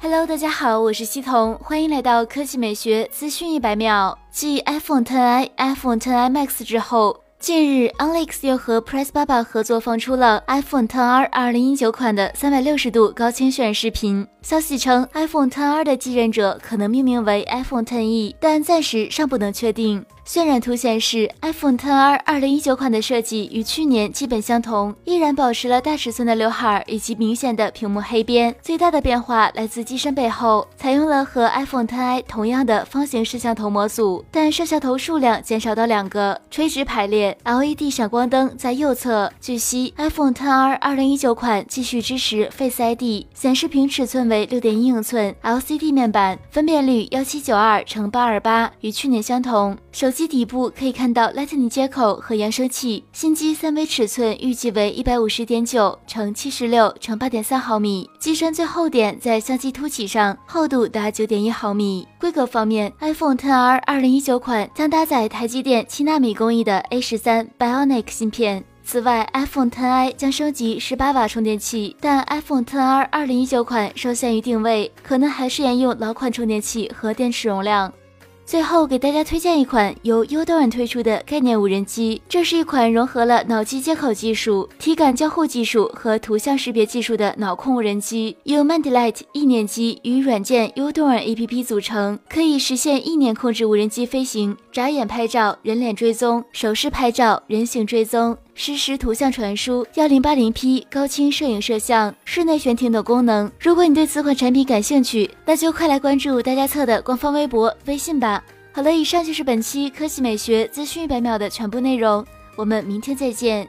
Hello，大家好，我是西彤，欢迎来到科技美学资讯一百秒。继 iPhone 10i、iPhone 10i Max 之后。近日 o n l e x 又和 PressBaba 合作放出了 iPhone 10R 2019款的三百六十度高清渲染视频。消息称，iPhone 10R 的继任者可能命名为 iPhone 10e，但暂时尚不能确定。渲染图显示，iPhone 10R 2019款的设计与去年基本相同，依然保持了大尺寸的刘海以及明显的屏幕黑边。最大的变化来自机身背后，采用了和 iPhone 10i 同样的方形摄像头模组，但摄像头数量减少到两个，垂直排列。LED 闪光灯在右侧。据悉，iPhone 10R 2019款继续支持 Face ID，显示屏尺寸为6.1英寸 LCD 面板，分辨率1792乘828，与去年相同。手机机底部可以看到 Lightning 接口和扬声器。新机三维尺寸预计为一百五十点九乘七十六乘八点三毫米。机身最厚点在相机凸起上，厚度达九点一毫米。规格方面，iPhone 10R 二零一九款将搭载台积电七纳米工艺的 A 十三 Bionic 芯片。此外，iPhone 10i 将升级十八瓦充电器，但 iPhone 10R 二零一九款受限于定位，可能还是沿用老款充电器和电池容量。最后给大家推荐一款由 Udon 推出的概念无人机，这是一款融合了脑机接口技术、体感交互技术和图像识别技术的脑控无人机，由 Mandalite 意念机与软件 Udon APP 组成，可以实现意念控制无人机飞行、眨眼拍照、人脸追踪、手势拍照、人形追踪。实时图像传输、幺零八零 P 高清摄影摄像、室内悬停等功能。如果你对此款产品感兴趣，那就快来关注大家测的官方微博、微信吧。好了，以上就是本期科技美学资讯一百秒的全部内容，我们明天再见。